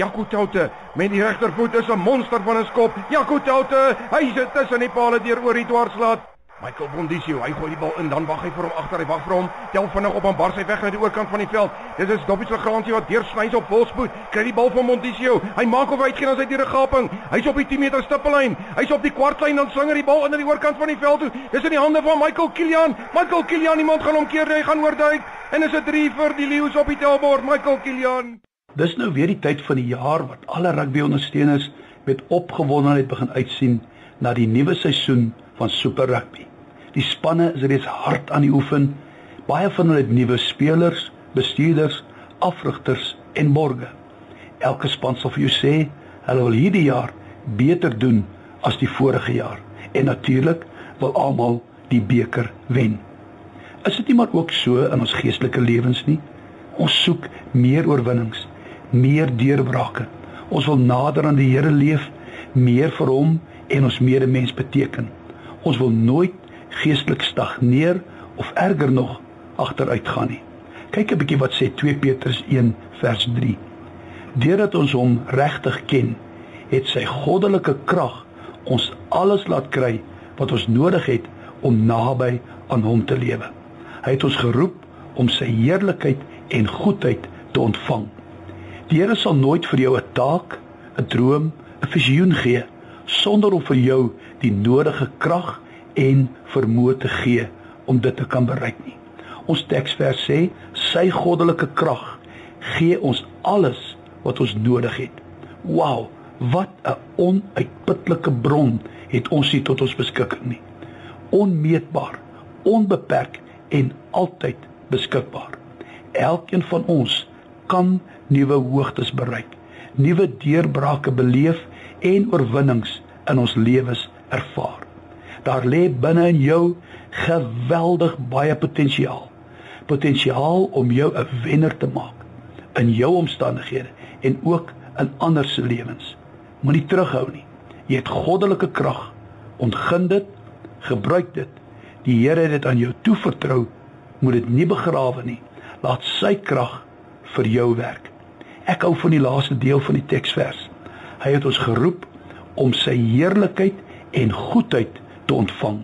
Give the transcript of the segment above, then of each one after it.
Jaco Toute met die regtervoet is 'n monster van 'n skop. Jaco Toute, hy sit tussen die pale deur oor die dwarslaat. Michael Bondisio, hy gooi die bal in, dan wag hy vir hom agter, hy wag vir hom. Tel vinnig op aan Bars hy weg na die oorkant van die veld. Dit is Dobbie se gransie wat deursny op volspoed. Kry die bal van Bondisio. Hy maak of hy uitgaan as hy deur 'n gaping. Hy's op die 10 meter stippellyn. Hy's op die kwartlyn dan slinger die bal in na die oorkant van die veld toe. Dis in die hande van Michael Kilian. Michael Kilian, iemand gaan hom keer, hy gaan oorduik. En is dit 3 vir die Lions op die tellbord, Michael Kilian. Dis nou weer die tyd van die jaar wat alle rugby ondersteuners met opgewondenheid begin uitsien na die nuwe seisoen van Super Rugby. Die spanne is reeds hard aan die oefen. Baie van hulle het nuwe spelers, bestuurders, afrigters en borgers. Elke span sal vir jou sê hulle wil hierdie jaar beter doen as die vorige jaar en natuurlik wil almal die beker wen. Is dit nie maar ook so in ons geestelike lewens nie? Ons soek meer oorwinnings, meer deurbrake. Ons wil nader aan die Here leef, meer vir hom en ons medemens beteken. Ons wil nooit geestelik stagneer of erger nog agteruit gaan nie. Kyk 'n bietjie wat sê 2 Petrus 1 vers 3. Deurdat ons hom regtig ken, het sy goddelike krag ons alles laat kry wat ons nodig het om naby aan hom te lewe. Hy het ons geroep om sy heerlikheid en goedheid te ontvang. Die Here sal nooit vir jou 'n taak, 'n droom, 'n visioen gee sonder om vir jou die nodige krag en vermoë te gee om dit te kan bereik nie. Ons teksvers sê sy goddelike krag gee ons alles wat ons nodig het. Wow, wat 'n onuitputlike bron het ons hier tot ons beskikking nie. Onmeetbaar, onbeperk en altyd beskikbaar. Elkeen van ons kan nuwe hoogtes bereik, nuwe deurbrake beleef en oorwinnings in ons lewens ervaar. Daar lê binne in jou geweldig baie potensiaal. Potensiaal om jou 'n wenner te maak in jou omstandighede en ook in ander se lewens. Moenie terughou nie. Jy het goddelike krag. Ontgin dit, gebruik dit. Die Here het dit aan jou toevertrou. Moet dit nie begrawe nie. Laat sy krag vir jou werk. Ek hou van die laaste deel van die teksvers. Hy het ons geroep om sy heerlikheid en goedheid te ontvang.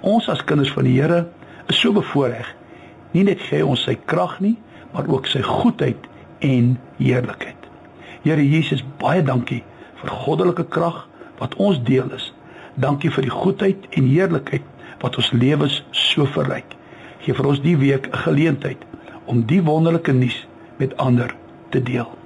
Ons as kinders van die Here is so bevoordeel. Nie net gee ons sy krag nie, maar ook sy goedheid en heerlikheid. Here Jesus, baie dankie vir goddelike krag wat ons deel is. Dankie vir die goedheid en heerlikheid wat ons lewens so verryk. Gee vir ons die week 'n geleentheid om die wonderlike nuus met ander te deel.